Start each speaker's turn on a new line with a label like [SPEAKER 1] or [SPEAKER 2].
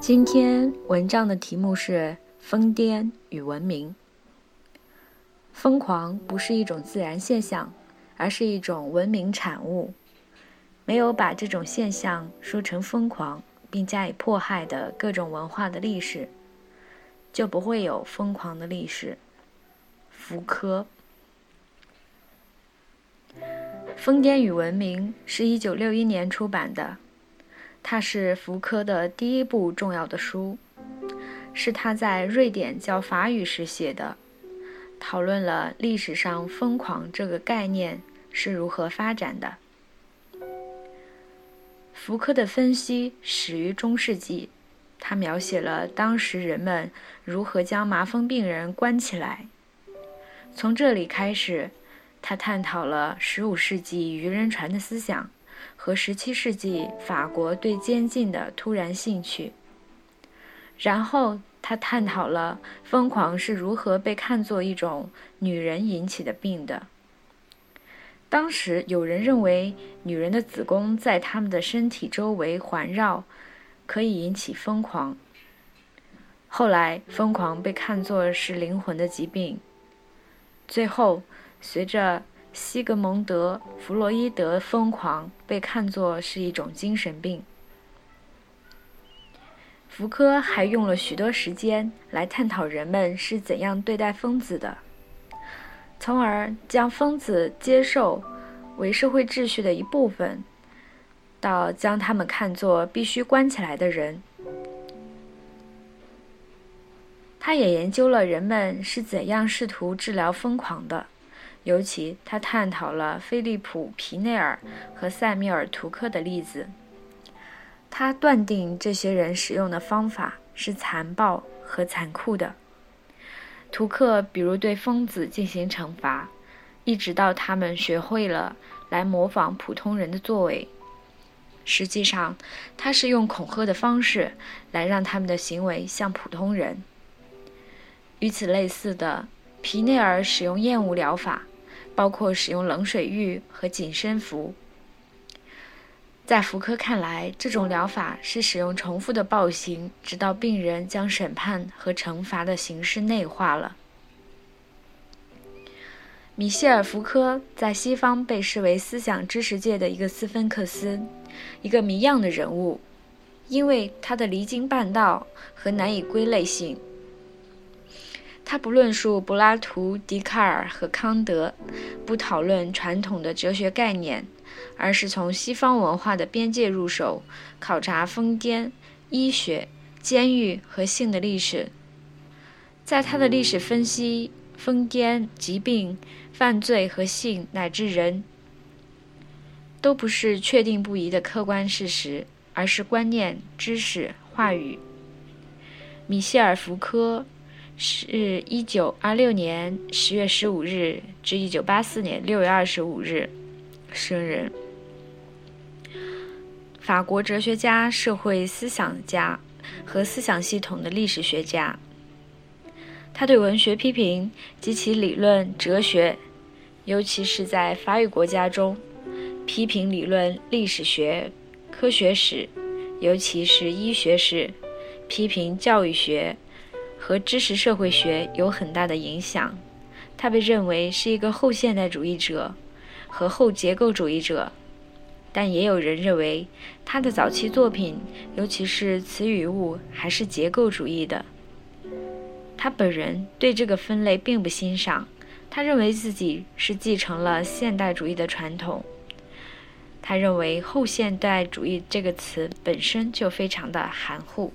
[SPEAKER 1] 今天文章的题目是“疯癫与文明”。疯狂不是一种自然现象，而是一种文明产物。没有把这种现象说成疯狂，并加以迫害的各种文化的历史，就不会有疯狂的历史。福柯，《疯癫与文明》是一九六一年出版的。它是福柯的第一部重要的书，是他在瑞典教法语时写的，讨论了历史上“疯狂”这个概念是如何发展的。福柯的分析始于中世纪，他描写了当时人们如何将麻风病人关起来。从这里开始，他探讨了15世纪渔人船的思想。和17世纪法国对监禁的突然兴趣。然后他探讨了疯狂是如何被看作一种女人引起的病的。当时有人认为女人的子宫在她们的身体周围环绕，可以引起疯狂。后来疯狂被看作是灵魂的疾病。最后，随着西格蒙德·弗洛伊德疯狂被看作是一种精神病。福柯还用了许多时间来探讨人们是怎样对待疯子的，从而将疯子接受为社会秩序的一部分，到将他们看作必须关起来的人。他也研究了人们是怎样试图治疗疯狂的。尤其，他探讨了菲利普·皮内尔和塞米尔·图克的例子。他断定这些人使用的方法是残暴和残酷的。图克比如对疯子进行惩罚，一直到他们学会了来模仿普通人的作为。实际上，他是用恐吓的方式来让他们的行为像普通人。与此类似的，皮内尔使用厌恶疗法。包括使用冷水浴和紧身服。在福柯看来，这种疗法是使用重复的暴行，直到病人将审判和惩罚的形式内化了。米歇尔·福柯在西方被视为思想知识界的一个斯芬克斯，一个谜样的人物，因为他的离经叛道和难以归类性。他不论述柏拉图、笛卡尔和康德，不讨论传统的哲学概念，而是从西方文化的边界入手，考察疯癫、医学、监狱和性的历史。在他的历史分析，疯癫、疾病、犯罪和性乃至人，都不是确定不疑的客观事实，而是观念、知识、话语。米歇尔·福柯。是一九二六年十月十五日至一九八四年六月二十五日生人。法国哲学家、社会思想家和思想系统的历史学家。他对文学批评及其理论哲学，尤其是在法语国家中，批评理论历史学、科学史，尤其是医学史，批评教育学。和知识社会学有很大的影响，他被认为是一个后现代主义者和后结构主义者，但也有人认为他的早期作品，尤其是词语物，还是结构主义的。他本人对这个分类并不欣赏，他认为自己是继承了现代主义的传统。他认为后现代主义这个词本身就非常的含糊。